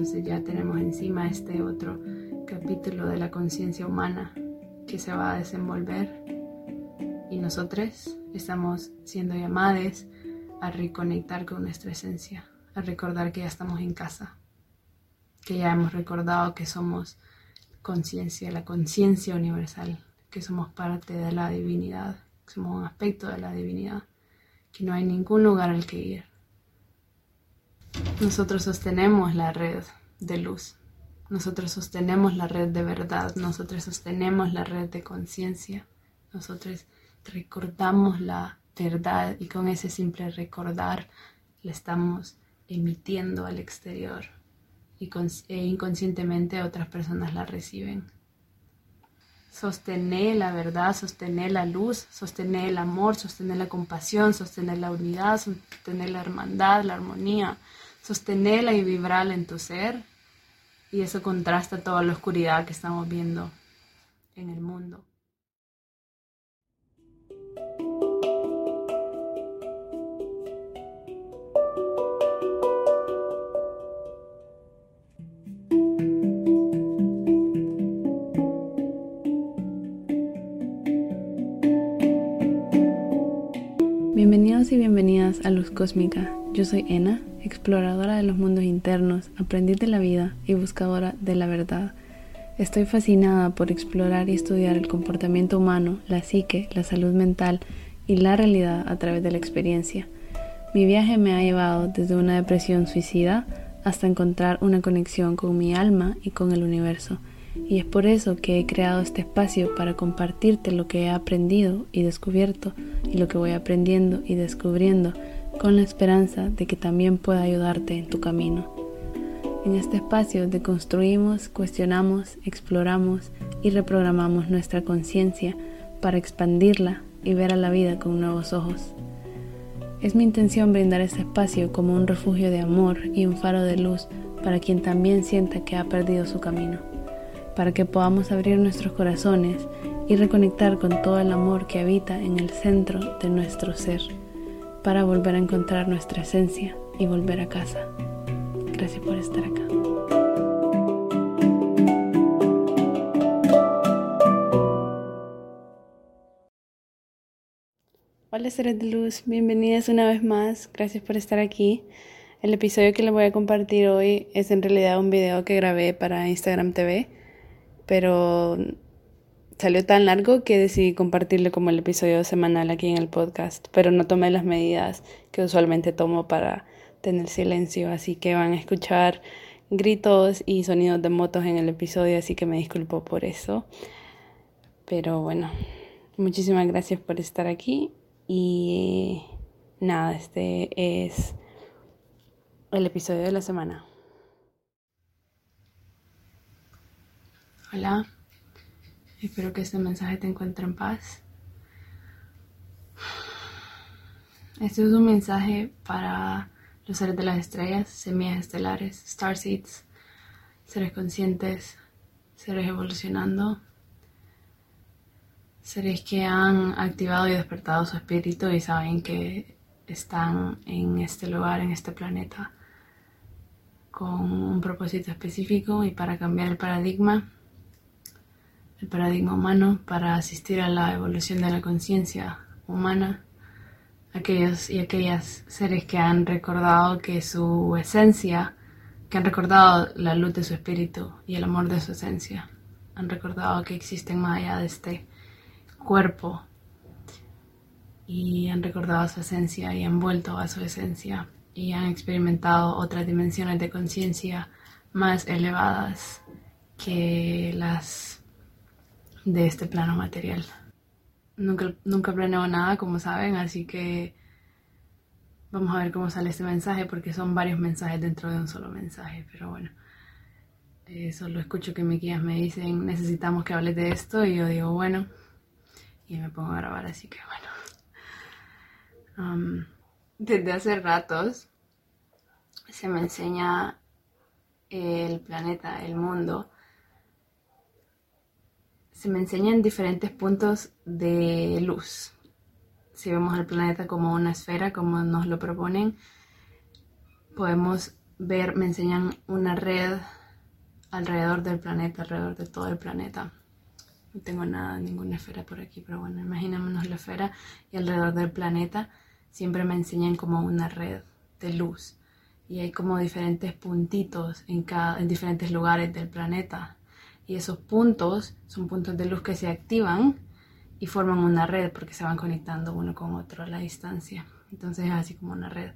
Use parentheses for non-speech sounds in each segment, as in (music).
entonces ya tenemos encima este otro capítulo de la conciencia humana que se va a desenvolver y nosotros estamos siendo llamados a reconectar con nuestra esencia, a recordar que ya estamos en casa, que ya hemos recordado que somos conciencia, la conciencia universal, que somos parte de la divinidad, que somos un aspecto de la divinidad, que no hay ningún lugar al que ir. Nosotros sostenemos la red de luz, nosotros sostenemos la red de verdad, nosotros sostenemos la red de conciencia, nosotros recordamos la verdad y con ese simple recordar le estamos emitiendo al exterior. Y e inconscientemente otras personas la reciben. Sostener la verdad, sostener la luz, sostener el amor, sostener la compasión, sostener la unidad, sostener la hermandad, la armonía, sostenerla y vibrarla en tu ser. Y eso contrasta toda la oscuridad que estamos viendo en el mundo. Bienvenidos y bienvenidas a Luz Cósmica. Yo soy Ena, exploradora de los mundos internos, aprendiz de la vida y buscadora de la verdad. Estoy fascinada por explorar y estudiar el comportamiento humano, la psique, la salud mental y la realidad a través de la experiencia. Mi viaje me ha llevado desde una depresión suicida hasta encontrar una conexión con mi alma y con el universo y es por eso que he creado este espacio para compartirte lo que he aprendido y descubierto y lo que voy aprendiendo y descubriendo con la esperanza de que también pueda ayudarte en tu camino. En este espacio deconstruimos, cuestionamos, exploramos y reprogramamos nuestra conciencia para expandirla y ver a la vida con nuevos ojos. Es mi intención brindar este espacio como un refugio de amor y un faro de luz para quien también sienta que ha perdido su camino para que podamos abrir nuestros corazones y reconectar con todo el amor que habita en el centro de nuestro ser, para volver a encontrar nuestra esencia y volver a casa. Gracias por estar acá. Hola seres de luz, bienvenidas una vez más, gracias por estar aquí. El episodio que les voy a compartir hoy es en realidad un video que grabé para Instagram TV pero salió tan largo que decidí compartirlo como el episodio semanal aquí en el podcast, pero no tomé las medidas que usualmente tomo para tener silencio, así que van a escuchar gritos y sonidos de motos en el episodio, así que me disculpo por eso. Pero bueno, muchísimas gracias por estar aquí y nada, este es el episodio de la semana. Hola, espero que este mensaje te encuentre en paz. Este es un mensaje para los seres de las estrellas, semillas estelares, starseeds, seres conscientes, seres evolucionando, seres que han activado y despertado su espíritu y saben que están en este lugar, en este planeta, con un propósito específico y para cambiar el paradigma el paradigma humano para asistir a la evolución de la conciencia humana, aquellos y aquellas seres que han recordado que su esencia, que han recordado la luz de su espíritu y el amor de su esencia, han recordado que existen más allá de este cuerpo y han recordado su esencia y han vuelto a su esencia y han experimentado otras dimensiones de conciencia más elevadas que las de este plano material. Nunca, nunca planeo nada, como saben, así que vamos a ver cómo sale este mensaje, porque son varios mensajes dentro de un solo mensaje, pero bueno. Eh, solo escucho que mis guías me dicen, necesitamos que hables de esto, y yo digo, bueno, y me pongo a grabar, así que bueno. (laughs) Um, desde hace ratos se me enseña el planeta, el mundo, se me enseñan diferentes puntos de luz. Si vemos el planeta como una esfera, como nos lo proponen, podemos ver, me enseñan una red alrededor del planeta, alrededor de todo el planeta. No tengo nada, ninguna esfera por aquí, pero bueno, imaginémonos la esfera y alrededor del planeta siempre me enseñan como una red de luz y hay como diferentes puntitos en, cada, en diferentes lugares del planeta. Y esos puntos son puntos de luz que se activan y forman una red porque se van conectando uno con otro a la distancia. Entonces es así como una red.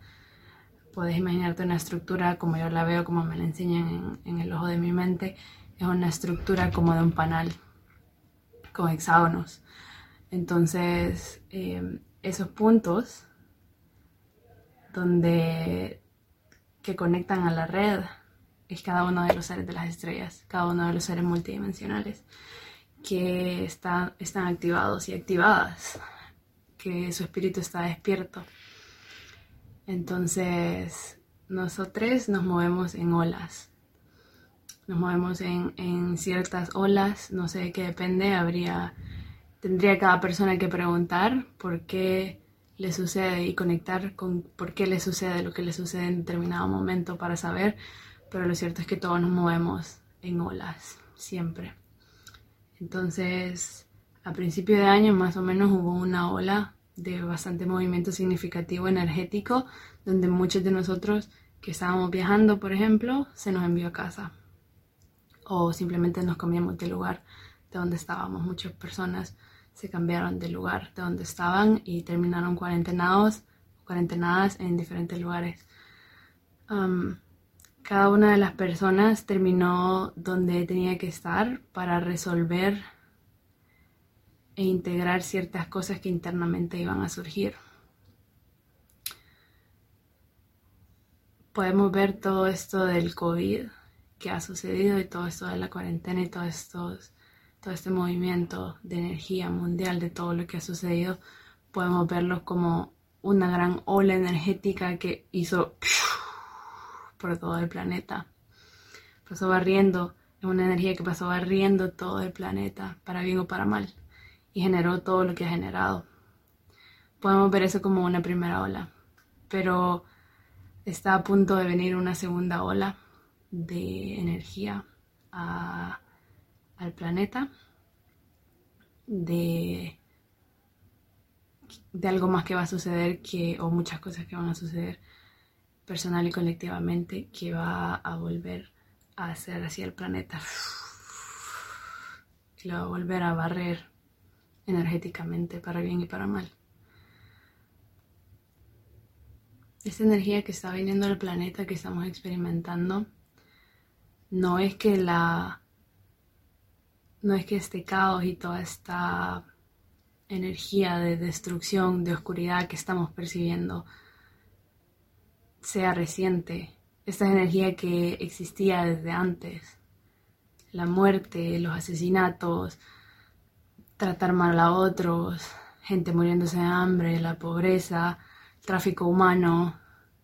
Puedes imaginarte una estructura como yo la veo, como me la enseñan en, el ojo de mi mente. Es una estructura como de un panal con hexágonos. Entonces, eh, esos puntos donde que conectan a la red es cada uno de los seres de las estrellas, cada uno de los seres multidimensionales que están activados y activadas, que su espíritu está despierto. Entonces, nosotros nos movemos en olas, nos movemos en, en ciertas olas, no sé de qué depende, habría, tendría cada persona que preguntar por qué le sucede y conectar con por qué le sucede lo que le sucede en determinado momento para saber, pero lo cierto es que todos nos movemos en olas, siempre. Entonces, a principio de año más o menos hubo una ola de bastante movimiento significativo energético, donde muchos de nosotros que estábamos viajando, por ejemplo, se nos envió a casa. O simplemente nos cambiamos de lugar de donde estábamos. Muchas personas se cambiaron de lugar de donde estaban y terminaron cuarentenados, cuarentenadas en diferentes lugares. Cada una de las personas terminó donde tenía que estar para resolver e integrar ciertas cosas que internamente iban a surgir. Podemos ver todo esto del COVID que ha sucedido y todo esto de la cuarentena y todos estos todo este movimiento de energía mundial, de todo lo que ha sucedido, podemos verlo como una gran ola energética que hizo por todo el planeta. Pasó barriendo, es una energía que pasó barriendo todo el planeta, para bien o para mal, y generó todo lo que ha generado. Podemos ver eso como una primera ola, pero está a punto de venir una segunda ola de energía al planeta de, de algo más que va a suceder que, o muchas cosas que van a suceder personal y colectivamente que va a volver a hacer hacia el planeta que lo va a volver a barrer energéticamente para bien y para mal. Esta energía que está viniendo del planeta que estamos experimentando no es que la no es que este caos y toda esta energía de destrucción, de oscuridad que estamos percibiendo sea reciente. Esta es energía que existía desde antes. La muerte, los asesinatos, tratar mal a otros, gente muriéndose de hambre, la pobreza, tráfico humano,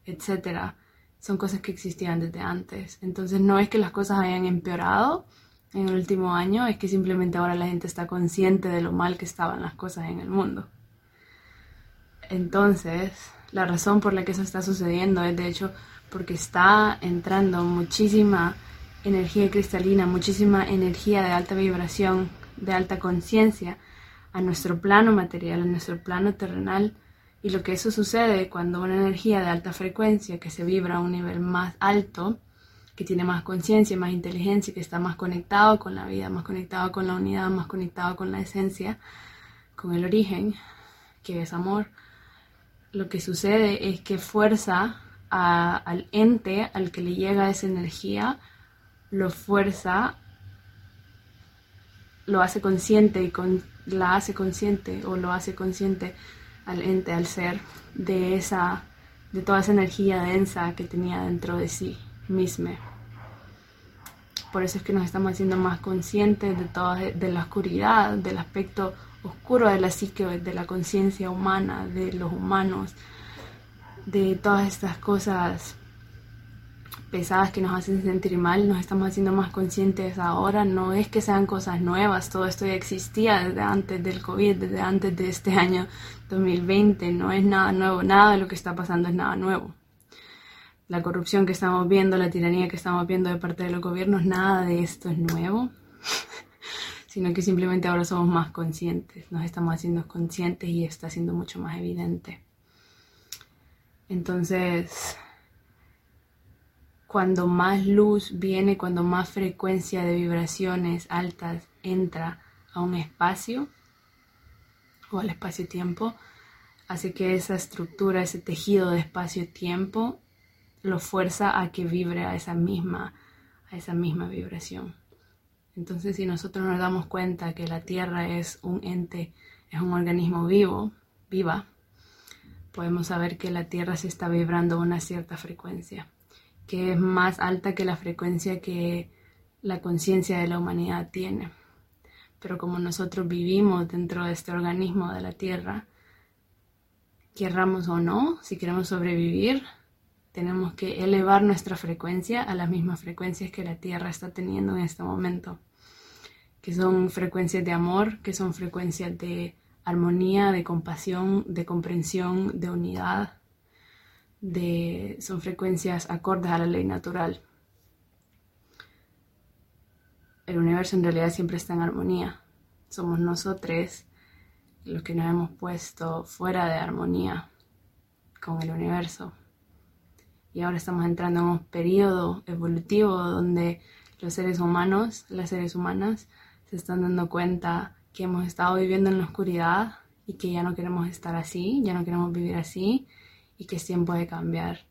etc. Son cosas que existían desde antes. Entonces no es que las cosas hayan empeorado, en el último año es que simplemente ahora la gente está consciente de lo mal que estaban las cosas en el mundo. Entonces, la razón por la que eso está sucediendo es de hecho porque está entrando muchísima energía cristalina, muchísima energía de alta vibración, de alta conciencia a nuestro plano material, a nuestro plano terrenal. Y lo que eso sucede cuando una energía de alta frecuencia que se vibra a un nivel más alto, que tiene más conciencia, más inteligencia, que está más conectado con la vida, más conectado con la unidad, más conectado con la esencia, con el origen, que es amor, lo que sucede es que fuerza al ente al que le llega esa energía, lo fuerza, lo hace consciente y con, la hace consciente o lo hace consciente al ente, al ser, de esa, de toda esa energía densa que tenía dentro de sí mismo. Por eso es que nos estamos haciendo más conscientes de toda de la oscuridad, del aspecto oscuro de la psique, de la conciencia humana, de los humanos, de todas estas cosas pesadas que nos hacen sentir mal, nos estamos haciendo más conscientes ahora, no es que sean cosas nuevas, todo esto ya existía desde antes del COVID, desde antes de este año 2020, no es nada nuevo, nada de lo que está pasando es nada nuevo. La corrupción que estamos viendo, la tiranía que estamos viendo de parte de los gobiernos, nada de esto es nuevo, sino que simplemente ahora somos más conscientes, nos estamos haciendo conscientes y está siendo mucho más evidente. Entonces, cuando más luz viene, cuando más frecuencia de vibraciones altas entra a un espacio o al espacio-tiempo, hace que esa estructura, ese tejido de espacio-tiempo lo fuerza a que vibre a esa misma, a esa misma vibración. Entonces, si nosotros nos damos cuenta que la Tierra es un ente, es un organismo vivo, viva, podemos saber que la Tierra se está vibrando a una cierta frecuencia, que es más alta que la frecuencia que la conciencia de la humanidad tiene. Pero como nosotros vivimos dentro de este organismo de la Tierra, querramos o no, si queremos sobrevivir, tenemos que elevar nuestra frecuencia a las mismas frecuencias que la Tierra está teniendo en este momento, que son frecuencias de amor, que son frecuencias de armonía, de compasión, de comprensión, de unidad, de, son frecuencias acordes a la ley natural. El universo en realidad siempre está en armonía. Somos nosotros los que nos hemos puesto fuera de armonía con el universo y ahora estamos entrando en un periodo evolutivo donde los seres humanos, las seres humanas, se están dando cuenta que hemos estado viviendo en la oscuridad y que ya no queremos estar así, ya no queremos vivir así y que es tiempo de cambiar.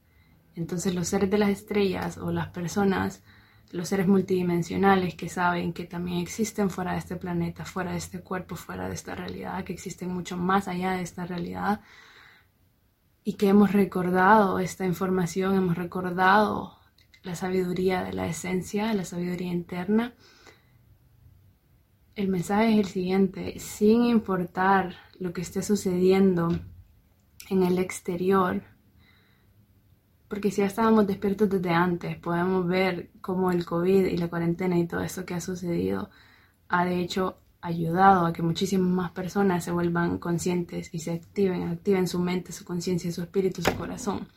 Entonces los seres de las estrellas o las personas, los seres multidimensionales que saben que también existen fuera de este planeta, fuera de este cuerpo, fuera de esta realidad, que existen mucho más allá de esta realidad, y que hemos recordado esta información, hemos recordado la sabiduría de la esencia, la sabiduría interna. El mensaje es el siguiente, sin importar lo que esté sucediendo en el exterior, porque si ya estábamos despiertos desde antes, podemos ver cómo el COVID y la cuarentena y todo eso que ha sucedido ha de hecho ayudado a que muchísimas más personas se vuelvan conscientes y se activen, activen su mente, su conciencia, su espíritu, su corazón,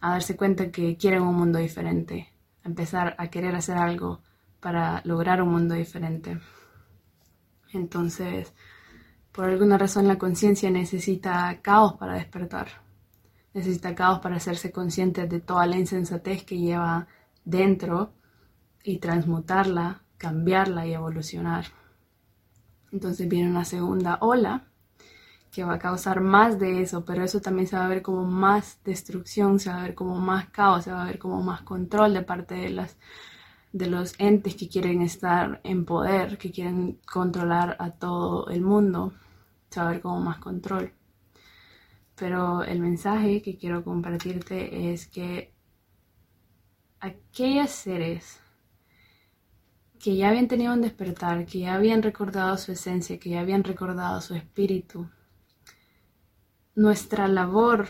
a darse cuenta que quieren un mundo diferente, a empezar a querer hacer algo para lograr un mundo diferente. Entonces, por alguna razón la conciencia necesita caos para despertar, necesita caos para hacerse consciente de toda la insensatez que lleva dentro y transmutarla, cambiarla y evolucionar. Entonces viene una segunda ola que va a causar más de eso, pero eso también se va a ver como más destrucción, se va a ver como más caos, se va a ver como más control de parte de las de los entes que quieren estar en poder, que quieren controlar a todo el mundo, ver como más control. Pero el mensaje que quiero compartirte es que aquellos seres que ya habían tenido un despertar, que ya habían recordado su esencia, que ya habían recordado su espíritu. Nuestra labor,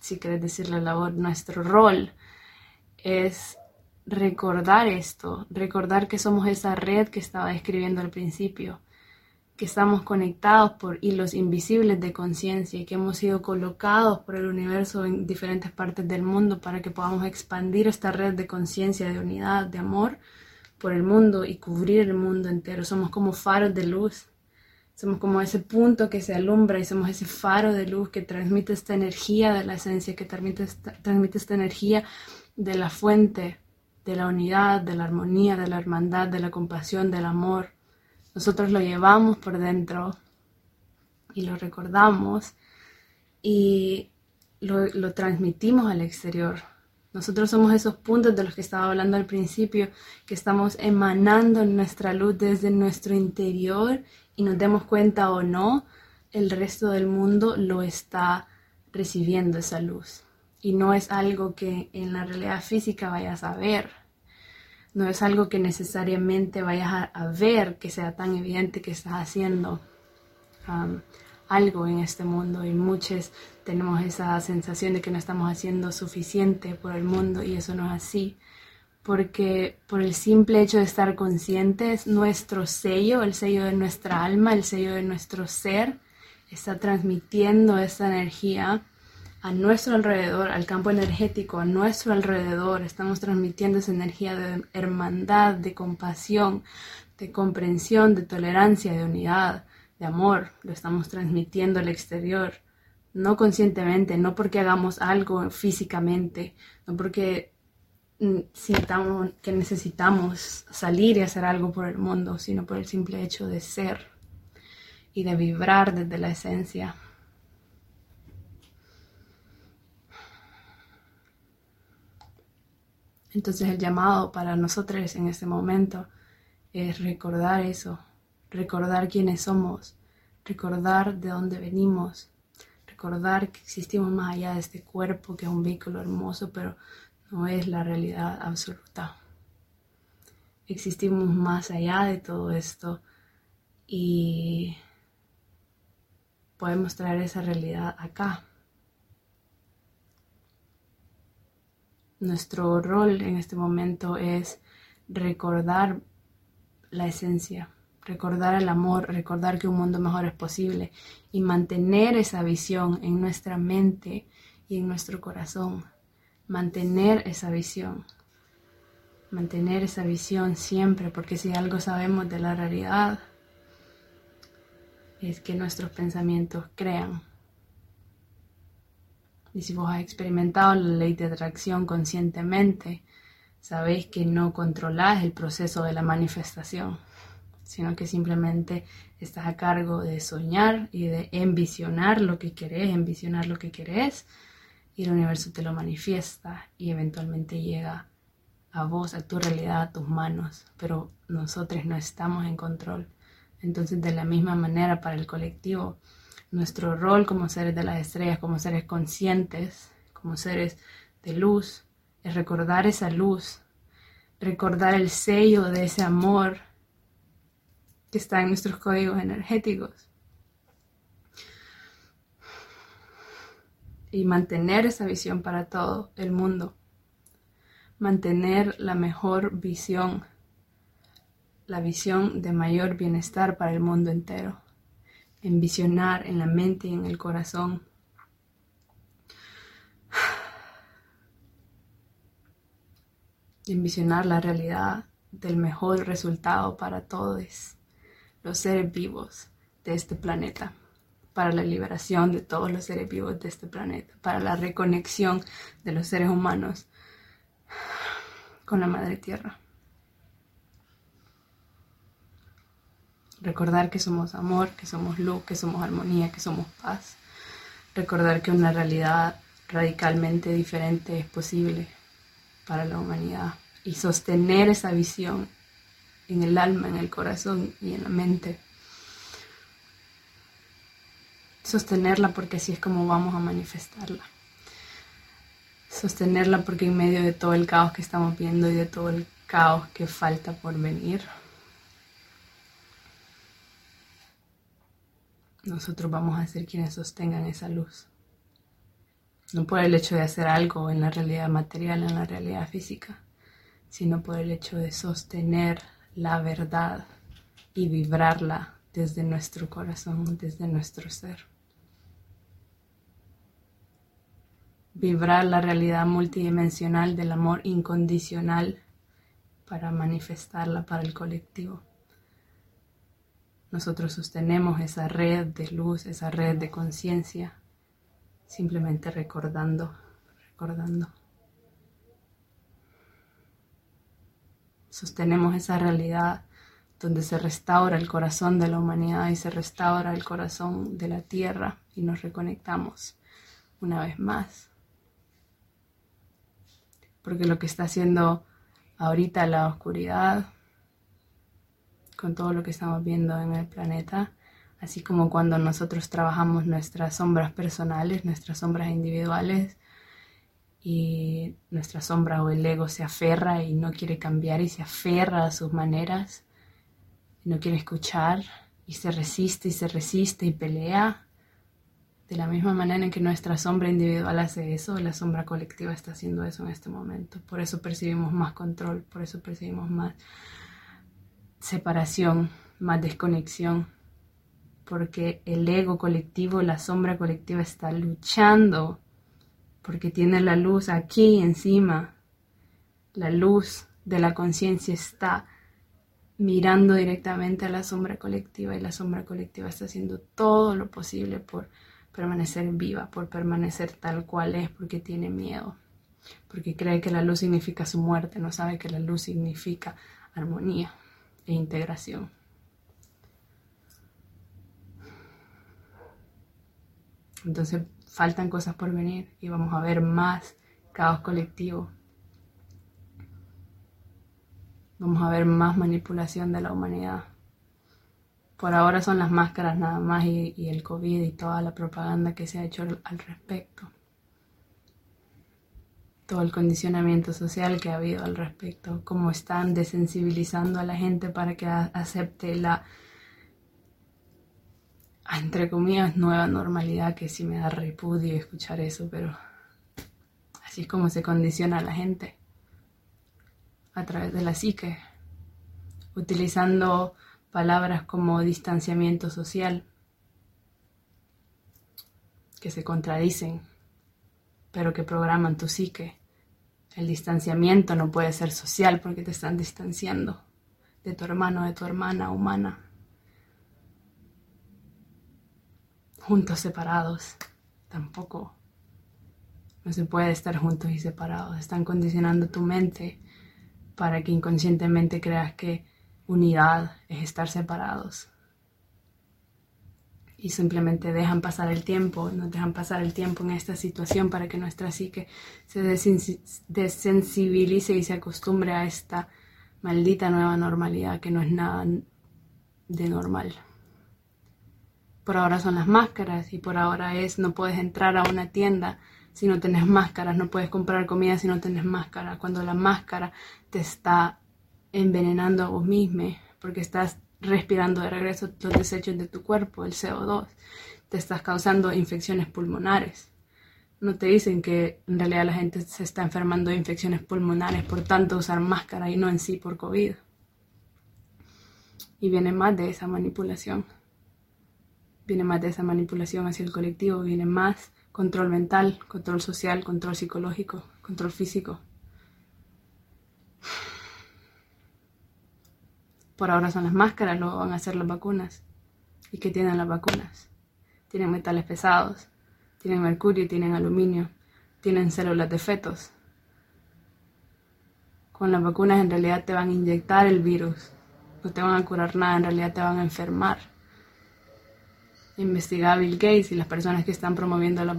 si quieres decir la labor, nuestro rol es recordar esto, recordar que somos esa red que estaba describiendo al principio, que estamos conectados por hilos invisibles de conciencia y que hemos sido colocados por el universo en diferentes partes del mundo para que podamos expandir esta red de conciencia, de unidad, de amor por el mundo y cubrir el mundo entero. Somos como faros de luz. Somos como ese punto que se alumbra y somos ese faro de luz que transmite esta energía de la esencia, que transmite esta, transmite esta energía de la fuente, de la unidad, de la armonía, de la hermandad, de la compasión, del amor. Nosotros lo llevamos por dentro y lo recordamos y lo, lo transmitimos al exterior. Nosotros somos esos puntos de los que estaba hablando al principio, que estamos emanando nuestra luz desde nuestro interior y nos demos cuenta o no, el resto del mundo lo está recibiendo esa luz. Y no es algo que en la realidad física vayas a ver. No es algo que necesariamente vayas a, ver que sea tan evidente que estás haciendo um, algo en este mundo. Y muchos tenemos esa sensación de que no estamos haciendo suficiente por el mundo y eso no es así. Porque por el simple hecho de estar conscientes, nuestro sello, el sello de nuestra alma, el sello de nuestro ser, está transmitiendo esa energía a nuestro alrededor, al campo energético, a nuestro alrededor. Estamos transmitiendo esa energía de hermandad, de compasión, de comprensión, de tolerancia, de unidad, de amor. Lo estamos transmitiendo al exterior, no conscientemente, no porque hagamos algo físicamente, no porque mm, sintamos que necesitamos salir y hacer algo por el mundo, sino por el simple hecho de ser y de vibrar desde la esencia. Entonces el llamado para nosotros en este momento es recordar eso, recordar quiénes somos, recordar de dónde venimos, recordar que existimos más allá de este cuerpo, que es un vehículo hermoso, pero no es la realidad absoluta. Existimos más allá de todo esto y podemos traer esa realidad acá. Nuestro rol en este momento es recordar la esencia, recordar el amor, recordar que un mundo mejor es posible y mantener esa visión en nuestra mente y en nuestro corazón. Mantener esa visión. Mantener esa visión siempre, porque si algo sabemos de la realidad, es que nuestros pensamientos crean. Y si vos has experimentado la ley de atracción conscientemente, sabéis que no controlás el proceso de la manifestación, sino que simplemente estás a cargo de soñar y de envisionar lo que querés, envisionar lo que querés, y el universo te lo manifiesta y eventualmente llega a vos, a tu realidad, a tus manos, pero nosotros no estamos en control. Entonces, de la misma manera para el colectivo, nuestro rol como seres de las estrellas, como seres conscientes, como seres de luz, es recordar esa luz, recordar el sello de ese amor que está en nuestros códigos energéticos. Y mantener esa visión para todo el mundo. Mantener la mejor visión, la visión de mayor bienestar para el mundo entero envisionar en la mente y en el corazón. Envisionar la realidad del mejor resultado para todos los seres vivos de este planeta, para la liberación de todos los seres vivos de este planeta, para la reconexión de los seres humanos con la Madre Tierra. Recordar que somos amor, que somos luz, que somos armonía, que somos paz. Recordar que una realidad radicalmente diferente es posible para la humanidad. Y sostener esa visión en el alma, en el corazón y en la mente. Sostenerla porque así es como vamos a manifestarla. Sostenerla porque en medio de todo el caos que estamos viendo y de todo el caos que falta por venir, nosotros vamos a ser quienes sostengan esa luz. No por el hecho de hacer algo en la realidad material, en la realidad física, sino por el hecho de sostener la verdad y vibrarla desde nuestro corazón, desde nuestro ser. Vibrar la realidad multidimensional del amor incondicional para manifestarla para el colectivo nosotros sostenemos esa red de luz, esa red de conciencia, simplemente recordando, recordando. Sostenemos esa realidad donde se restaura el corazón de la humanidad y se restaura el corazón de la tierra y nos reconectamos una vez más. Porque lo que está haciendo ahorita la oscuridad con todo lo que estamos viendo en el planeta, así como cuando nosotros trabajamos nuestras sombras personales, nuestras sombras individuales, y nuestra sombra o el ego se aferra y no quiere cambiar y se aferra a sus maneras, no quiere escuchar y se resiste y se resiste y pelea. De la misma manera en que nuestra sombra individual hace eso, la sombra colectiva está haciendo eso en este momento. Por eso percibimos más control, por eso percibimos más separación, más desconexión, porque el ego colectivo, la sombra colectiva está luchando porque tiene la luz aquí encima. La luz de la conciencia está mirando directamente a la sombra colectiva y la sombra colectiva está haciendo todo lo posible por permanecer viva, por permanecer tal cual es, porque tiene miedo, porque cree que la luz significa su muerte, no sabe que la luz significa armonía e integración. Entonces faltan cosas por venir y vamos a ver más caos colectivo. Vamos a ver más manipulación de la humanidad. Por ahora son las máscaras nada más y, el COVID y toda la propaganda que se ha hecho al respecto. Todo el condicionamiento social que ha habido al respecto, cómo están desensibilizando a la gente para que acepte la entre comillas, nueva normalidad, que sí me da repudio escuchar eso, pero así es como se condiciona a la gente, a través de la psique, utilizando palabras como distanciamiento social, que se contradicen, pero que programan tu psique. El distanciamiento no puede ser social porque te están distanciando de tu hermano, de tu hermana humana. juntos separados. Tampoco. No se puede estar juntos y separados. Están condicionando tu mente para que inconscientemente creas que unidad es estar separados. Y simplemente dejan pasar el tiempo, nos dejan pasar el tiempo en esta situación para que nuestra psique se desensibilice y se acostumbre a esta maldita nueva normalidad que no es nada de normal. Por ahora son las máscaras y por ahora es no puedes entrar a una tienda si no tenés máscaras, no puedes comprar comida si no tenés máscara, cuando la máscara te está envenenando a vos mismo porque estás respirando de regreso los desechos de tu cuerpo, el CO2, te estás causando infecciones pulmonares. No te dicen que en realidad la gente se está enfermando de infecciones pulmonares por tanto usar máscara y no en sí por COVID. Y viene más de esa manipulación viene más de esa manipulación hacia el colectivo, viene más control mental, control social, control psicológico, control físico. Por ahora son las máscaras, luego van a ser las vacunas. ¿Y qué tienen las vacunas? Tienen metales pesados, tienen mercurio, tienen aluminio, tienen células de fetos. Con las vacunas en realidad te van a inyectar el virus, no te van a curar nada, en realidad te van a enfermar investiga a Bill Gates y las personas que están promoviendo las,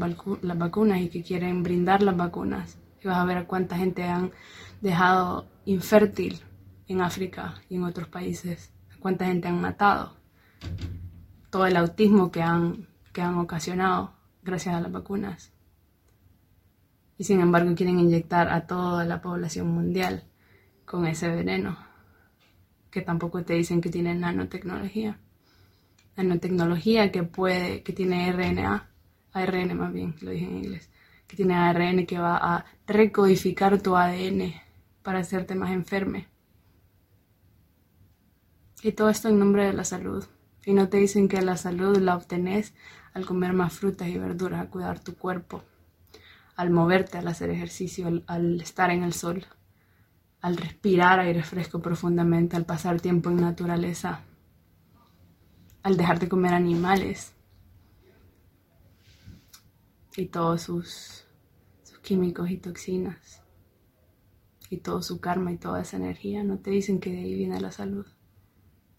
vacunas y que quieren brindar las vacunas. Y vas a ver a cuánta gente han dejado infértil en África y en otros países, cuánta gente han matado. Todo el autismo que han, que han ocasionado gracias a las vacunas. Y sin embargo quieren inyectar a toda la población mundial con ese veneno, que tampoco te dicen que tienen nanotecnología nanotecnología que puede, que tiene RNA, ARN más bien, lo dije en inglés, que tiene ARN que va a recodificar tu ADN para hacerte más enferme. Y todo esto en nombre de la salud. Y no te dicen que la salud la obtenés al comer más frutas y verduras, a cuidar tu cuerpo, al moverte, al hacer ejercicio, al, al estar en el sol, al respirar aire fresco profundamente, al pasar tiempo en naturaleza, al dejar de comer animales y todos sus, químicos y toxinas y todo su karma y toda esa energía, no te dicen que de ahí viene la salud.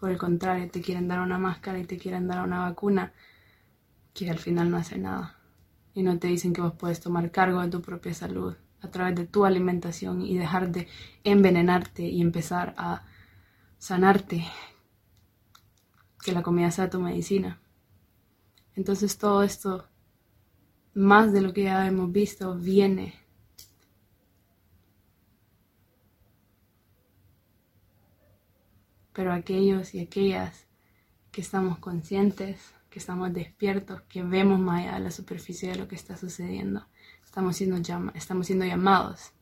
Por el contrario, te quieren dar una máscara y te quieren dar una vacuna que al final no hace nada. Y no te dicen que vos puedes tomar cargo de tu propia salud a través de tu alimentación y dejar de envenenarte y empezar a sanarte que la comida sea tu medicina. Entonces todo esto, más de lo que ya hemos visto, viene pero aquellos y aquellas que estamos conscientes, que estamos despiertos, que vemos más allá de la superficie de lo que está sucediendo, estamos siendo, estamos siendo llamados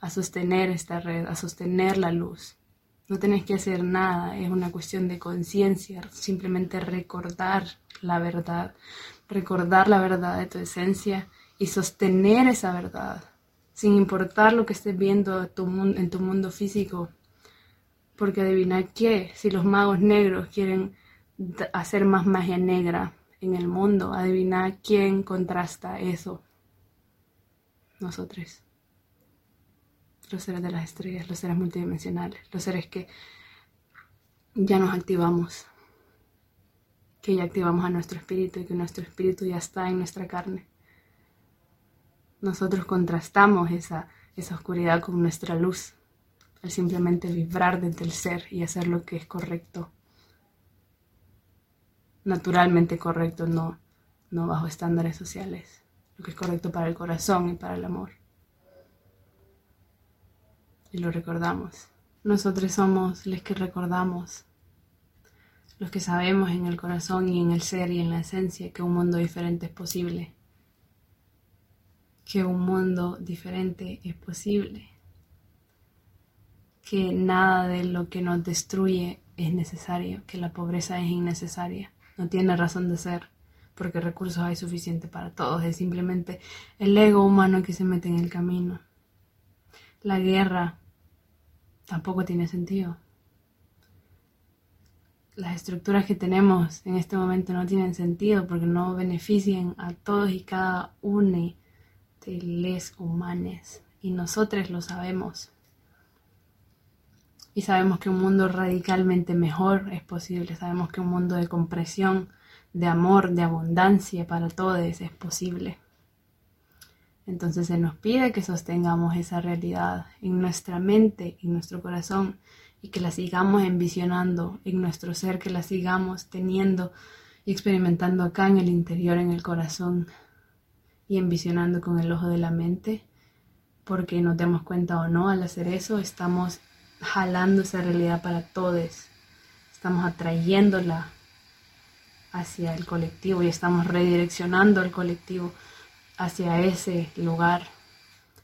a sostener esta red, a sostener la luz, no tenés que hacer nada, es una cuestión de conciencia, simplemente recordar la verdad, recordar la verdad de tu esencia y sostener esa verdad, sin importar lo que estés viendo en tu mundo físico. Porque adivinar qué, si los magos negros quieren hacer más magia negra en el mundo, adivinar quién contrasta eso. Nosotros. Los seres de las estrellas, los seres multidimensionales, los seres que ya nos activamos, que ya activamos a nuestro espíritu y que nuestro espíritu ya está en nuestra carne. Nosotros contrastamos esa, esa oscuridad con nuestra luz, al simplemente vibrar desde el ser y hacer lo que es correcto, naturalmente correcto, no, no bajo estándares sociales, lo que es correcto para el corazón y para el amor. Y lo recordamos. Nosotros somos los que recordamos, los que sabemos en el corazón y en el ser y en la esencia que un mundo diferente es posible, que un mundo diferente es posible, que nada de lo que nos destruye es necesario, que la pobreza es innecesaria, no tiene razón de ser, porque recursos hay suficiente para todos, es simplemente el ego humano que se mete en el camino. La guerra tampoco tiene sentido. Las estructuras que tenemos en este momento no tienen sentido porque no benefician a todos y cada uno de los humanos y nosotros lo sabemos. Y sabemos que un mundo radicalmente mejor es posible, sabemos que un mundo de compresión, de amor, de abundancia para todos es posible. Entonces se nos pide que sostengamos esa realidad en nuestra mente, en nuestro corazón y que la sigamos envisionando en nuestro ser, que la sigamos teniendo y experimentando acá en el interior, en el corazón y envisionando con el ojo de la mente, porque nos demos cuenta o no, al hacer eso estamos jalando esa realidad para todos, estamos atrayéndola hacia el colectivo y estamos redireccionando al colectivo hacia ese lugar,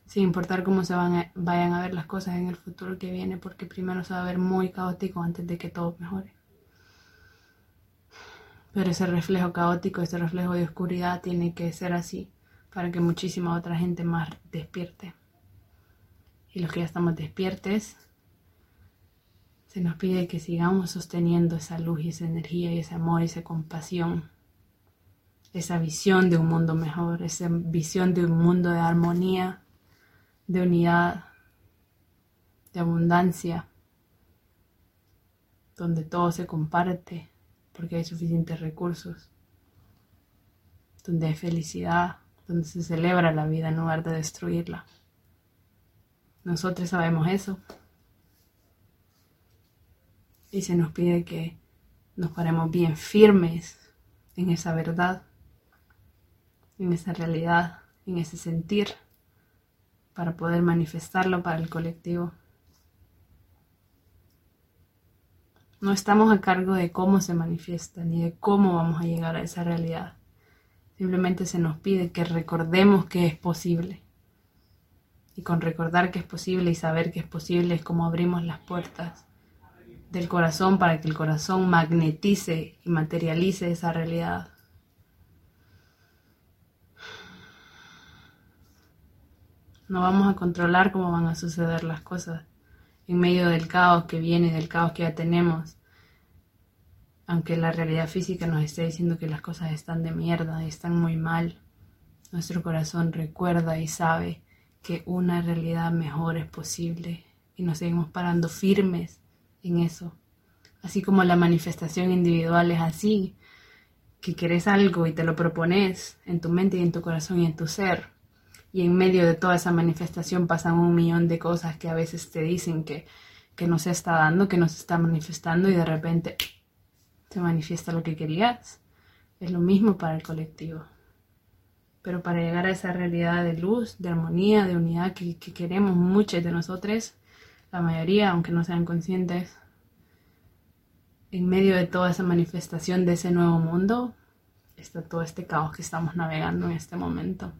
sin importar cómo se van vayan a ver las cosas en el futuro que viene, porque primero se va a ver muy caótico antes de que todo mejore. Pero ese reflejo caótico, ese reflejo de oscuridad tiene que ser así para que muchísima otra gente más despierte. Y los que ya estamos despiertes, se nos pide que sigamos sosteniendo esa luz y esa energía y ese amor y esa compasión esa visión de un mundo mejor, esa visión de un mundo de armonía, de unidad, de abundancia, donde todo se comparte porque hay suficientes recursos, donde hay felicidad, donde se celebra la vida en lugar de destruirla. Nosotros sabemos eso. Y se nos pide que nos paremos bien firmes en esa verdad en esa realidad, en ese sentir, para poder manifestarlo para el colectivo. No estamos a cargo de cómo se manifiesta ni de cómo vamos a llegar a esa realidad. Simplemente se nos pide que recordemos que es posible. Y con recordar que es posible y saber que es posible es como abrimos las puertas del corazón para que el corazón magnetice y materialice esa realidad. No vamos a controlar cómo van a suceder las cosas en medio del caos que viene, del caos que ya tenemos. Aunque la realidad física nos esté diciendo que las cosas están de mierda y están muy mal, nuestro corazón recuerda y sabe que una realidad mejor es posible y nos seguimos parando firmes en eso. Así como la manifestación individual es así, que quieres algo y te lo propones en tu mente y en tu corazón y en tu ser, y en medio de toda esa manifestación pasan un millón de cosas que a veces te dicen que, que no se está dando, que no se está manifestando y de repente se manifiesta lo que querías. Es lo mismo para el colectivo. Pero para llegar a esa realidad de luz, de armonía, de unidad que, que queremos muchos de nosotros, la mayoría, aunque no sean conscientes, en medio de toda esa manifestación de ese nuevo mundo, está todo este caos que estamos navegando en este momento.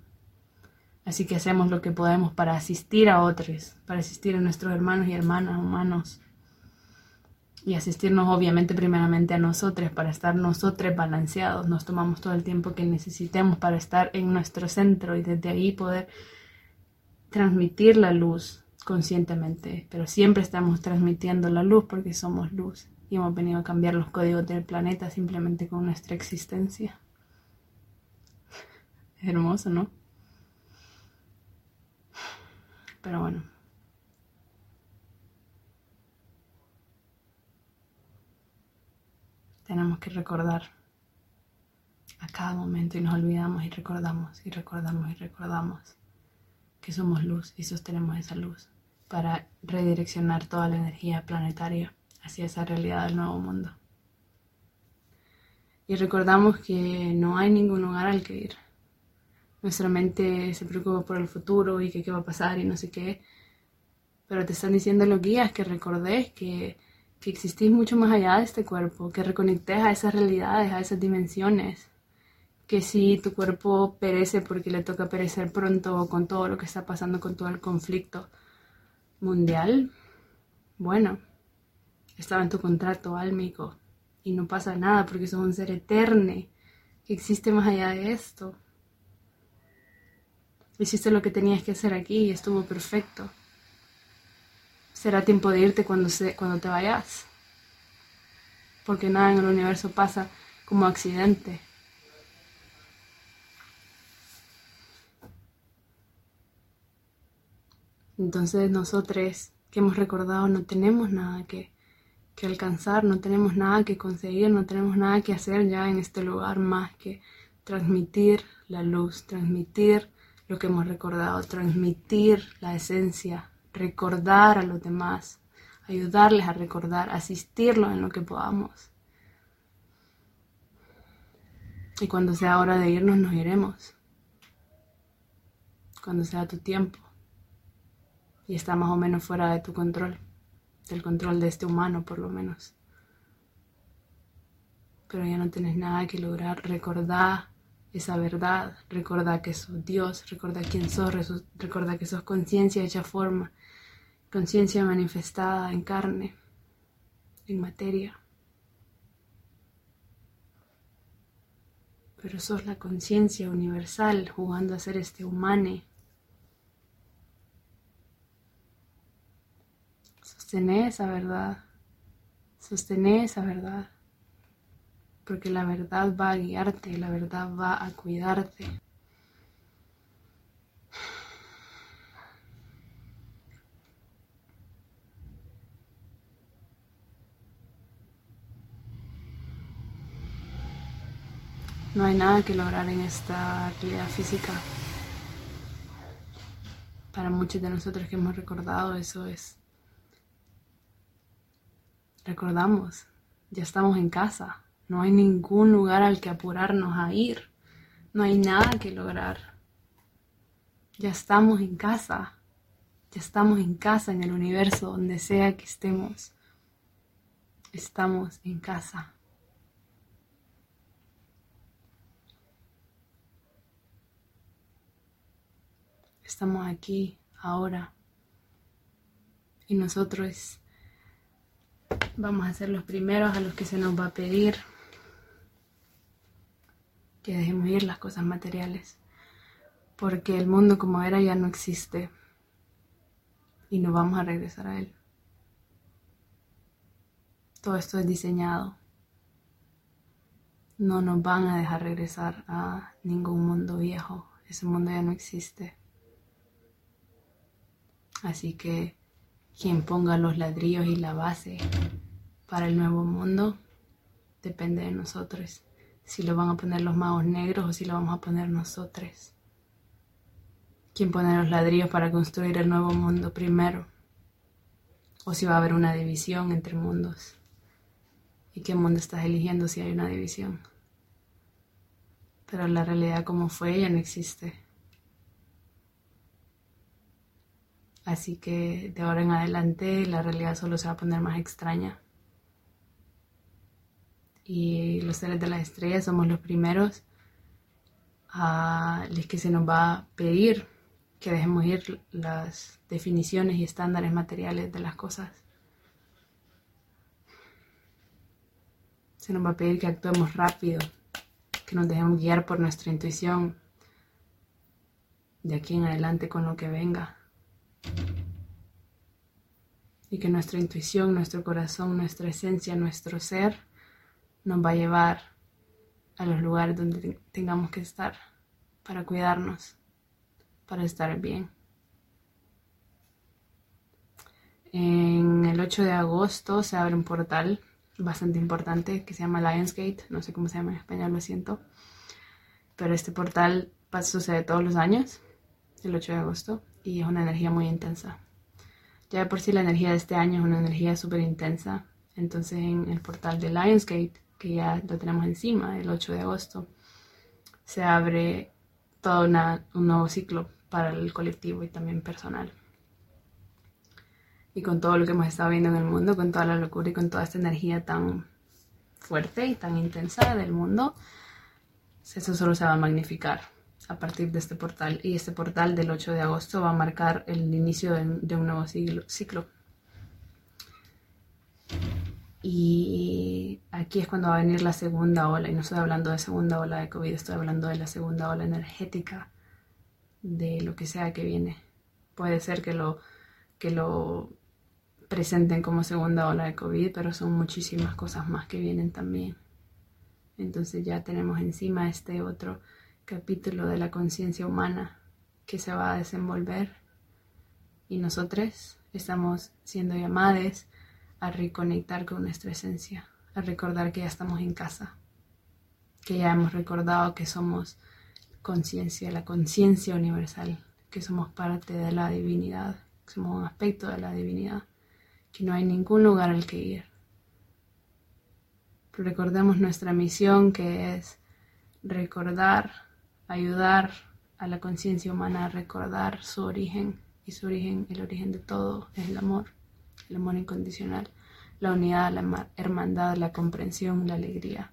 Así que hacemos lo que podemos para asistir a otros, para asistir a nuestros hermanos y hermanas humanos y asistirnos obviamente primeramente a nosotros para estar nosotros balanceados. Nos tomamos todo el tiempo que necesitemos para estar en nuestro centro y desde ahí poder transmitir la luz conscientemente. Pero siempre estamos transmitiendo la luz porque somos luz y hemos venido a cambiar los códigos del planeta simplemente con nuestra existencia. Es hermoso, ¿no? Pero bueno. Tenemos que recordar a cada momento y nos olvidamos y recordamos y recordamos y recordamos que somos luz y sostenemos esa luz para redireccionar toda la energía planetaria hacia esa realidad del nuevo mundo. Y recordamos que no hay ningún lugar al que ir. Nuestra mente se preocupa por el futuro y que qué va a pasar y no sé qué. Pero te están diciendo los guías que recordes que que existís mucho más allá de este cuerpo, que reconectes a esas realidades, a esas dimensiones, que si tu cuerpo perece porque le toca perecer pronto con todo lo que está pasando con todo el conflicto mundial, bueno, estaba en tu contrato álmico y no pasa nada porque sos un ser eterno que existe más allá de esto. Hiciste lo que tenías que hacer aquí y estuvo perfecto será tiempo de irte cuando, se, cuando te vayas. Porque nada en el universo pasa como accidente. Entonces nosotros que hemos recordado no tenemos nada que, que alcanzar, no tenemos nada que conseguir, no tenemos nada que hacer ya en este lugar más que transmitir la luz, transmitir lo que hemos recordado, transmitir la esencia recordar a los demás, ayudarles a recordar, asistirlos en lo que podamos. Y cuando sea hora de irnos, nos iremos. Cuando sea tu tiempo. Y está más o menos fuera de tu control, del control de este humano por lo menos. Pero ya no tienes nada que lograr. Recordar esa verdad, recordar que sos Dios, recordar quién sos, recordar que sos conciencia hecha forma, conciencia manifestada en carne, en materia. Pero sos la conciencia universal jugando a ser este humane. Sostener esa verdad, sostener esa verdad, porque la verdad va a guiarte, la verdad va a cuidarte. No hay nada que lograr en esta realidad física. Para muchos de nosotros que hemos recordado eso es... Recordamos, ya estamos en casa. No hay ningún lugar al que apurarnos a ir. No hay nada que lograr. Ya estamos en casa. Ya estamos en casa en el universo, donde sea que estemos. Estamos en casa. Estamos aquí, ahora. Y nosotros vamos a ser los primeros a los que se nos va a pedir que dejemos ir las cosas materiales. Porque el mundo como era ya no existe. Y no vamos a regresar a él. Todo esto es diseñado. No nos van a dejar regresar a ningún mundo viejo. Ese mundo ya no existe. Así que quien ponga los ladrillos y la base para el nuevo mundo depende de nosotros. Si lo van a poner los magos negros o si lo vamos a poner nosotros. Quien pone los ladrillos para construir el nuevo mundo primero. O si va a haber una división entre mundos. ¿Y qué mundo estás eligiendo si hay una división? Pero la realidad como fue ya no existe. Así que de ahora en adelante la realidad solo se va a poner más extraña. Y los seres de las estrellas somos los primeros a los que se nos va a pedir que dejemos ir las definiciones y estándares materiales de las cosas. Se nos va a pedir que actuemos rápido, que nos dejemos guiar por nuestra intuición de aquí en adelante con lo que venga. Y que nuestra intuición, nuestro corazón, nuestra esencia, nuestro ser nos va a llevar a los lugares donde tengamos que estar para cuidarnos, para estar bien. En el 8 de agosto se abre un portal bastante importante que se llama Lionsgate, no sé cómo se llama en español, lo siento, pero este portal sucede todos los años, el 8 de agosto, y es una energía muy intensa. Ya de por sí la energía de este año es una energía súper intensa, entonces en el portal de Lionsgate, que ya lo tenemos encima, el 8 de agosto, se abre todo un nuevo ciclo para el colectivo y también personal. Y con todo lo que hemos estado viendo en el mundo, con toda la locura y con toda esta energía tan fuerte y tan intensa del mundo, eso solo se va a magnificar a partir de este portal. Y este portal del 8 de agosto va a marcar el inicio de, un nuevo ciclo. Y aquí es cuando va a venir la segunda ola, y no estoy hablando de segunda ola de COVID, estoy hablando de la segunda ola energética de lo que sea que viene. Puede ser que lo, que lo presenten como segunda ola de COVID, pero son muchísimas cosas más que vienen también. Entonces ya tenemos encima este otro capítulo de la conciencia humana que se va a desenvolver y nosotros estamos siendo llamados a reconectar con nuestra esencia, a recordar que ya estamos en casa, que ya hemos recordado que somos conciencia, la conciencia universal, que somos parte de la divinidad, que somos un aspecto de la divinidad que no hay ningún lugar al que ir. recordemos nuestra misión que es recordar, ayudar a la conciencia humana a recordar su origen y su origen, el origen de todo es el amor, el amor incondicional, la unidad, la hermandad, la comprensión, la alegría.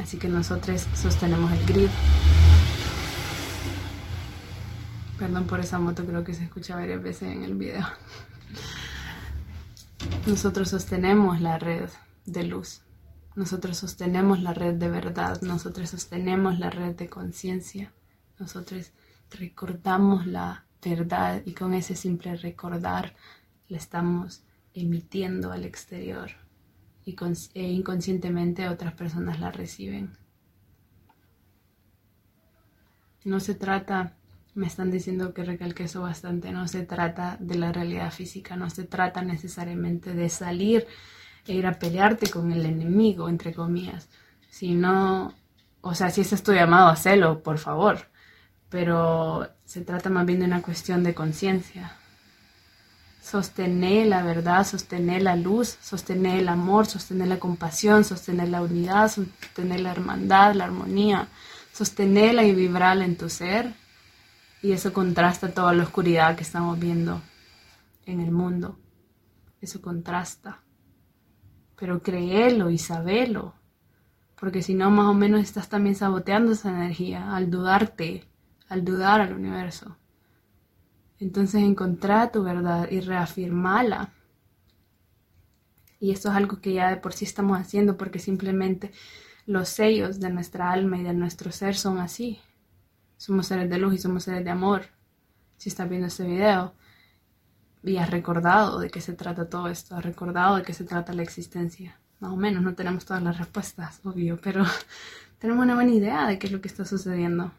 Así que nosotros sostenemos el grid. Perdón por esa moto, creo que se escucha varias veces en el video. Nosotros sostenemos la red de luz. Nosotros sostenemos la red de verdad. Nosotros sostenemos la red de conciencia. Nosotros recordamos la verdad y con ese simple recordar la estamos emitiendo al exterior y e inconscientemente otras personas la reciben. No se trata, me están diciendo que recalque eso bastante, no se trata de la realidad física, no se trata necesariamente de salir e ir a pelearte con el enemigo, entre comillas, sino, o sea, si ese es tu llamado, hacelo, por favor, pero se trata más bien de una cuestión de conciencia, sostener la verdad, sostener la luz, sostener el amor, sostener la compasión, sostener la unidad, sostener la hermandad, la armonía, sostenerla y vibrarla en tu ser. Y eso contrasta toda la oscuridad que estamos viendo en el mundo. Eso contrasta. Pero créelo y sabelo. Porque si no, más o menos estás también saboteando esa energía al dudarte, al dudar al universo. Entonces encontrar tu verdad y reafirmarla. Y esto es algo que ya de por sí estamos haciendo porque simplemente los sellos de nuestra alma y de nuestro ser son así. Somos seres de luz y somos seres de amor. Si estás viendo este video y has recordado de qué se trata todo esto, has recordado de qué se trata la existencia. Más o menos, no tenemos todas las respuestas, obvio, pero (laughs) tenemos una buena idea de qué es lo que está sucediendo.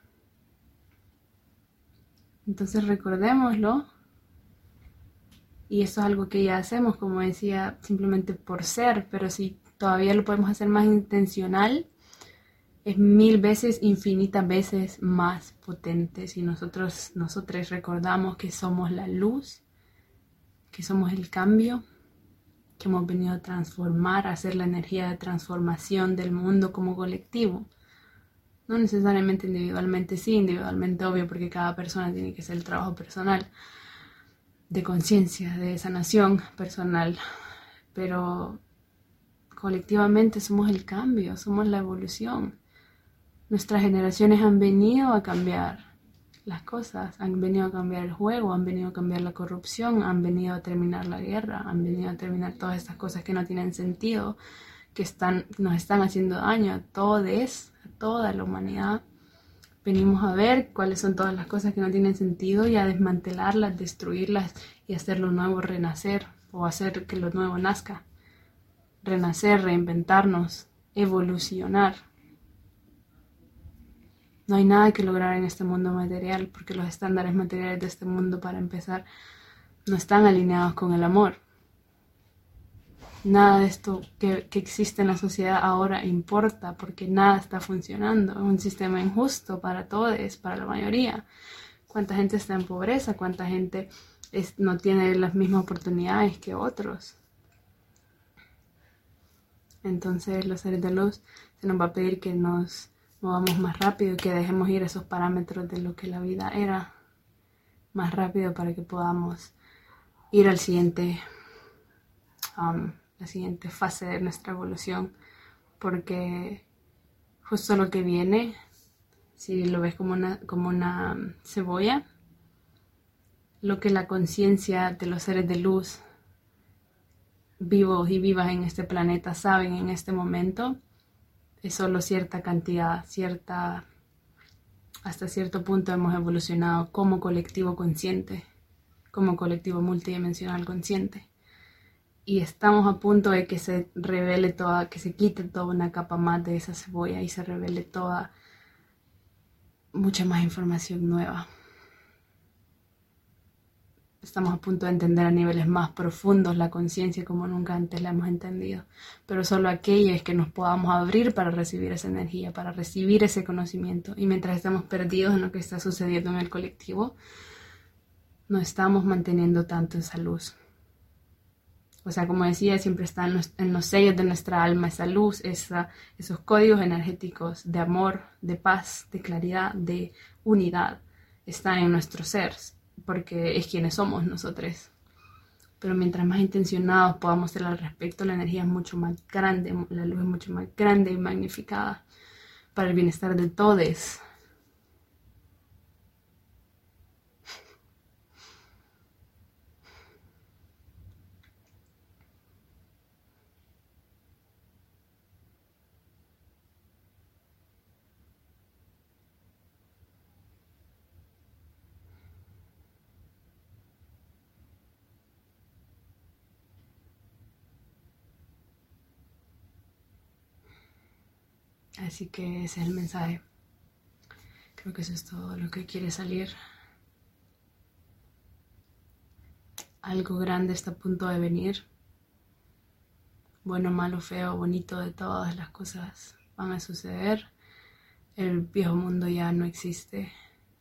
Entonces recordémoslo. Y eso es algo que ya hacemos, como decía, simplemente por ser, pero si todavía lo podemos hacer más intencional, es mil veces, infinitas veces más potente si nosotros, nosotros recordamos que somos la luz, que somos el cambio, que hemos venido a transformar, a hacer la energía de transformación del mundo como colectivo. No necesariamente individualmente, sí, individualmente obvio, porque cada persona tiene que hacer el trabajo personal de conciencia, de sanación personal, pero colectivamente somos el cambio, somos la evolución. Nuestras generaciones han venido a cambiar las cosas, han venido a cambiar el juego, han venido a cambiar la corrupción, han venido a terminar la guerra, han venido a terminar todas estas cosas que no tienen sentido, que están, nos están haciendo daño a todos, a toda la humanidad. Venimos a ver cuáles son todas las cosas que no tienen sentido y a desmantelarlas, destruirlas y hacer lo nuevo renacer o hacer que lo nuevo nazca. Renacer, reinventarnos, evolucionar. No hay nada que lograr en este mundo material porque los estándares materiales de este mundo, para empezar, no están alineados con el amor. Nada de esto que, existe en la sociedad ahora importa porque nada está funcionando. Es un sistema injusto para todos, para la mayoría. ¿Cuánta gente está en pobreza? ¿Cuánta gente no tiene las mismas oportunidades que otros? Entonces los seres de luz se nos va a pedir que nos movamos más rápido, que dejemos ir esos parámetros de lo que la vida era más rápido para que podamos ir al siguiente, um, la siguiente fase de nuestra evolución, porque justo lo que viene, si lo ves como una, como una cebolla, lo que la conciencia de los seres de luz vivos y vivas en este planeta saben en este momento, es solo cierta cantidad, cierta, hasta cierto punto hemos evolucionado como colectivo consciente, como colectivo multidimensional consciente. Y estamos a punto de que se revele toda, que se quite toda una capa más de esa cebolla y se revele toda mucha más información nueva estamos a punto de entender a niveles más profundos la conciencia como nunca antes la hemos entendido, pero solo aquellas que nos podamos abrir para recibir esa energía, para recibir ese conocimiento. Y mientras estamos perdidos en lo que está sucediendo en el colectivo, no estamos manteniendo tanto esa luz. O sea, como decía, siempre está en los, sellos de nuestra alma esa luz, esa, esos códigos energéticos de amor, de paz, de claridad, de unidad, están en nuestro ser porque es quienes somos nosotros. Pero mientras más intencionados podamos ser al respecto, la energía es mucho más grande, la luz es mucho más grande y magnificada para el bienestar de todos. Así que ese es el mensaje. Creo que eso es todo lo que quiere salir. Algo grande está a punto de venir. Bueno, malo, feo, bonito, de todas las cosas van a suceder. El viejo mundo ya no existe.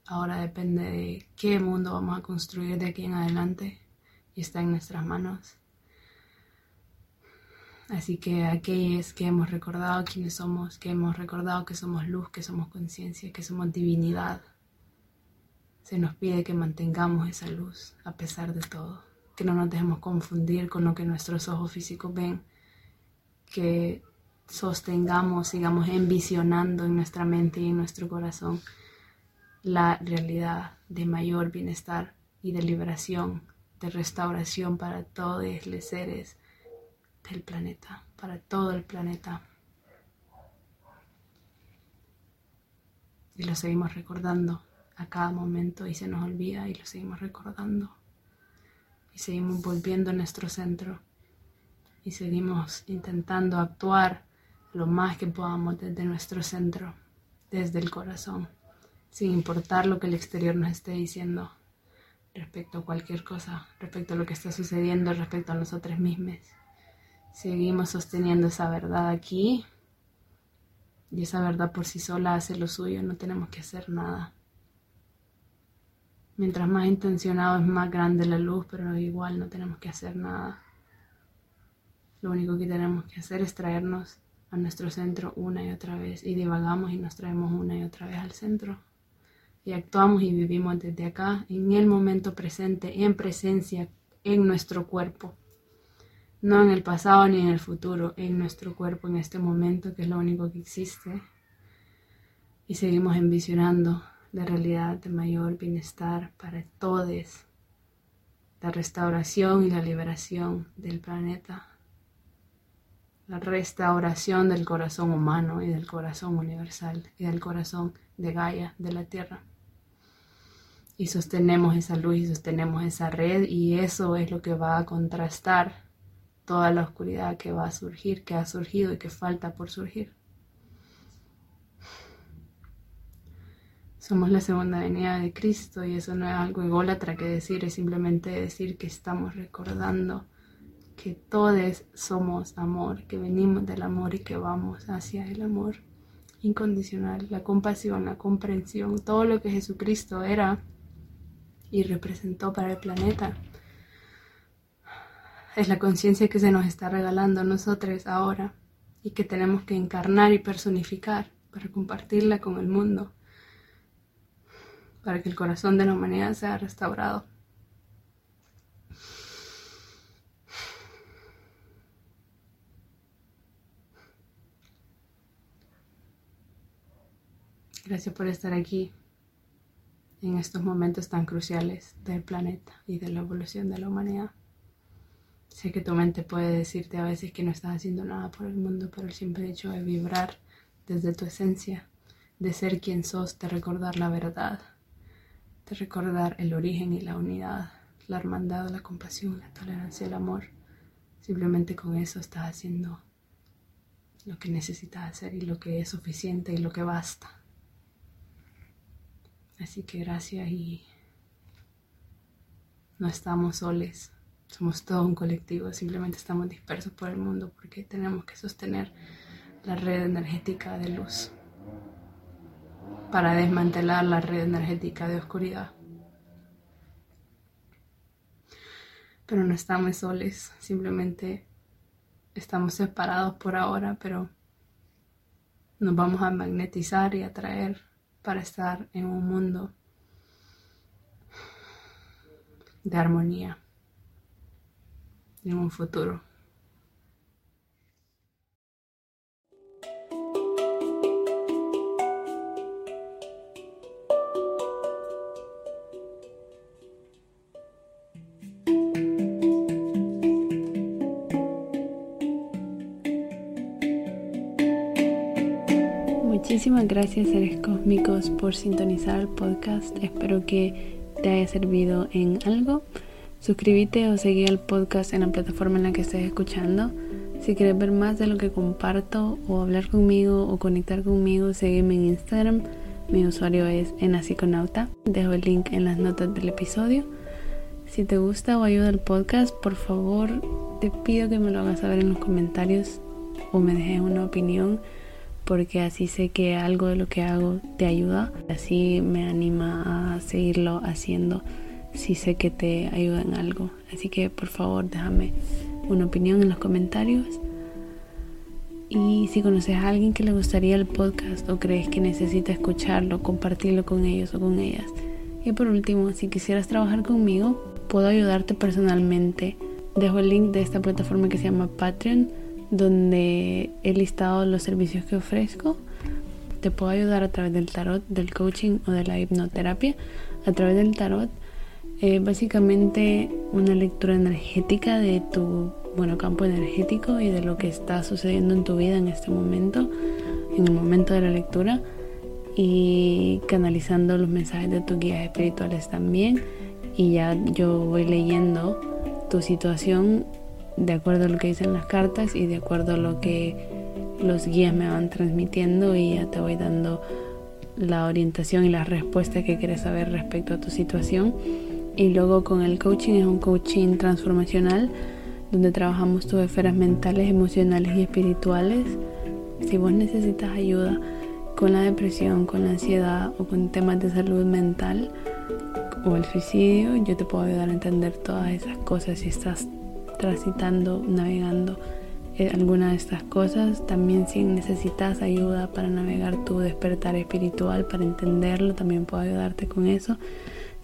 Ahora depende de qué mundo vamos a construir de aquí en adelante y está en nuestras manos. Así que aquellos que hemos recordado quiénes somos, que hemos recordado que somos luz, que somos conciencia, que somos divinidad, se nos pide que mantengamos esa luz a pesar de todo, que no nos dejemos confundir con lo que nuestros ojos físicos ven, que sostengamos, sigamos envisionando en nuestra mente y en nuestro corazón la realidad de mayor bienestar y de liberación, de restauración para todos los seres del planeta, para todo el planeta. Y lo seguimos recordando a cada momento y se nos olvida y lo seguimos recordando. Y seguimos volviendo a nuestro centro y seguimos intentando actuar lo más que podamos desde nuestro centro, desde el corazón, sin importar lo que el exterior nos esté diciendo respecto a cualquier cosa, respecto a lo que está sucediendo, respecto a nosotros mismos. Seguimos sosteniendo esa verdad aquí. Y esa verdad por sí sola hace lo suyo, no tenemos que hacer nada. Mientras más intencionado es más grande la luz, pero igual no tenemos que hacer nada. Lo único que tenemos que hacer es traernos a nuestro centro una y otra vez y divagamos y nos traemos una y otra vez al centro. Y actuamos y vivimos desde acá, en el momento presente, en presencia, en nuestro cuerpo no en el pasado ni en el futuro, en nuestro cuerpo, en este momento, que es lo único que existe. Y seguimos envisionando la realidad de mayor bienestar para todos, la restauración y la liberación del planeta, la restauración del corazón humano y del corazón universal y del corazón de Gaia, de la Tierra. Y sostenemos esa luz y sostenemos esa red y eso es lo que va a contrastar toda la oscuridad que va a surgir, que ha surgido y que falta por surgir. Somos la segunda venida de Cristo y eso no es algo ególatra que decir, es simplemente decir que estamos recordando que todos somos amor, que venimos del amor y que vamos hacia el amor incondicional, la compasión, la comprensión, todo lo que Jesucristo era y representó para el planeta. Es la conciencia que se nos está regalando a nosotros ahora y que tenemos que encarnar y personificar para compartirla con el mundo para que el corazón de la humanidad sea restaurado. Gracias por estar aquí en estos momentos tan cruciales del planeta y de la evolución de la humanidad. Sé que tu mente puede decirte a veces que no estás haciendo nada por el mundo, pero el simple hecho de vibrar desde tu esencia, de ser quien sos, de recordar la verdad, de recordar el origen y la unidad, la hermandad, la compasión, la tolerancia, el amor. Simplemente con eso estás haciendo lo que necesitas hacer y lo que es suficiente y lo que basta. Así que gracias y no estamos soles, somos todo un colectivo, simplemente estamos dispersos por el mundo porque tenemos que sostener la red energética de luz para desmantelar la red energética de oscuridad. Pero no estamos soles, simplemente estamos separados por ahora, pero nos vamos a magnetizar y atraer para estar en un mundo de armonía futuro. Muchísimas gracias seres cósmicos por sintonizar el podcast. Espero que te haya servido en algo. Suscríbete o seguí el podcast en la plataforma en la que estés escuchando. Si quieres ver más de lo que comparto o hablar conmigo o conectar conmigo, sígueme en Instagram. Mi usuario es enasiconauta. Dejo el link en las notas del episodio. Si te gusta o ayuda el podcast, por favor te pido que me lo hagas saber en los comentarios o me dejes una opinión porque así sé que algo de lo que hago te ayuda, así me anima a seguirlo haciendo si sé que te ayuda en algo. Así que por favor déjame una opinión en los comentarios. Y si conoces a alguien que le gustaría el podcast o crees que necesita escucharlo, compartirlo con ellos o con ellas. Y por último, si quisieras trabajar conmigo, puedo ayudarte personalmente. Dejo el link de esta plataforma que se llama Patreon donde he listado los servicios que ofrezco. Te puedo ayudar a través del tarot, del coaching o de la hipnoterapia. A través del tarot, eh, básicamente una lectura energética de tu bueno, campo energético y de lo que está sucediendo en tu vida en este momento, en el momento de la lectura, y canalizando los mensajes de tus guías espirituales también. Y ya yo voy leyendo tu situación de acuerdo a lo que dicen las cartas y de acuerdo a lo que los guías me van transmitiendo y ya te voy dando la orientación y la respuesta que quieres saber respecto a tu situación. Y luego con el coaching es un coaching transformacional donde trabajamos tus esferas mentales, emocionales y espirituales. Si vos necesitas ayuda con la depresión, con la ansiedad o con temas de salud mental o el suicidio, yo te puedo ayudar a entender todas esas cosas si estás transitando, navegando eh, alguna de estas cosas. También si necesitas ayuda para navegar tu despertar espiritual, para entenderlo, también puedo ayudarte con eso.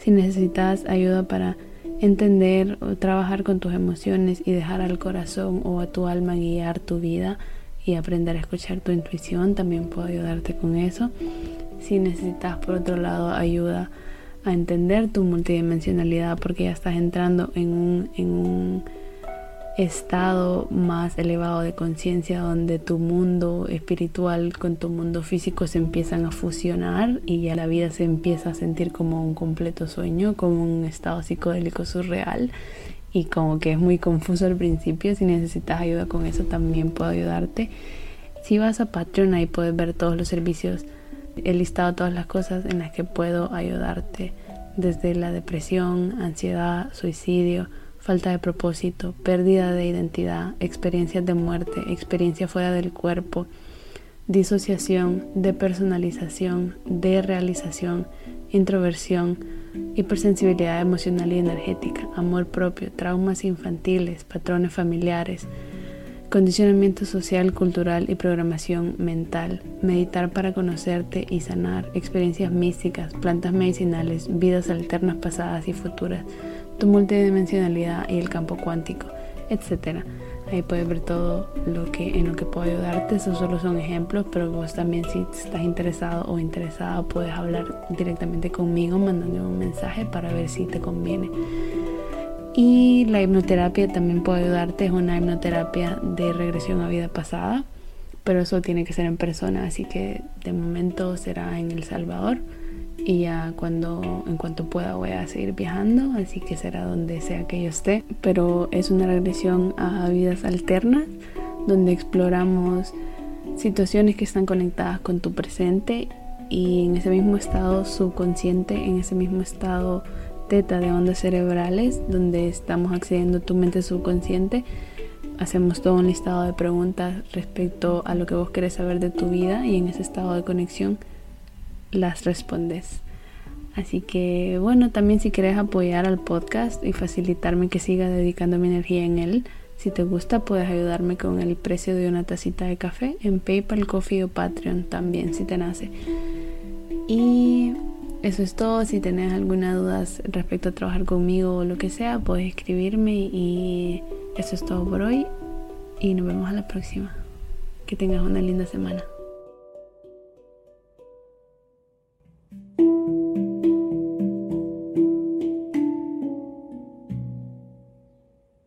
Si necesitas ayuda para entender o trabajar con tus emociones y dejar al corazón o a tu alma guiar tu vida y aprender a escuchar tu intuición, también puedo ayudarte con eso. Si necesitas por otro lado ayuda a entender tu multidimensionalidad porque ya estás entrando en un, en un estado más elevado de conciencia donde tu mundo espiritual con tu mundo físico se empiezan a fusionar y ya la vida se empieza a sentir como un completo sueño, como un estado psicodélico surreal y como que es muy confuso al principio. Si necesitas ayuda con eso también puedo ayudarte. Si vas a Patreon ahí puedes ver todos los servicios. He listado todas las cosas en las que puedo ayudarte. Desde la depresión, ansiedad, suicidio, falta de propósito, pérdida de identidad, experiencias de muerte, experiencia fuera del cuerpo, disociación, depersonalización, derealización, introversión, hipersensibilidad emocional y energética, amor propio, traumas infantiles, patrones familiares, condicionamiento social, cultural y programación mental, meditar para conocerte y sanar, experiencias místicas, plantas medicinales, vidas alternas pasadas y futuras, tu multidimensionalidad y el campo cuántico, etc. Ahí puedes ver todo lo que en lo que puedo ayudarte. Esos solo son ejemplos, pero vos también si estás interesado o interesada puedes hablar directamente conmigo mandándome un mensaje para ver si te conviene. Y la hipnoterapia también puede ayudarte. Es una hipnoterapia de regresión a vida pasada, pero eso tiene que ser en persona, así que de momento será en El Salvador y ya cuando en cuanto pueda voy a seguir viajando así que será donde sea que yo esté. Pero es una regresión a vidas alternas donde exploramos situaciones que están conectadas con tu presente y en ese mismo estado subconsciente en ese mismo estado teta de ondas cerebrales donde estamos accediendo a tu mente subconsciente. Hacemos todo un listado de preguntas respecto a lo que vos querés saber de tu vida y en ese estado de conexión las respondes. Así que bueno, también si quieres apoyar al podcast y facilitarme que siga dedicando mi energía en él, si te gusta puedes ayudarme con el precio de una tacita de café en PayPal, Coffee o Patreon también si te nace. Y eso es todo. Si tenés alguna duda respecto a trabajar conmigo o lo que sea, puedes escribirme y eso es todo por hoy. Y nos vemos a la próxima. Que tengas una linda semana.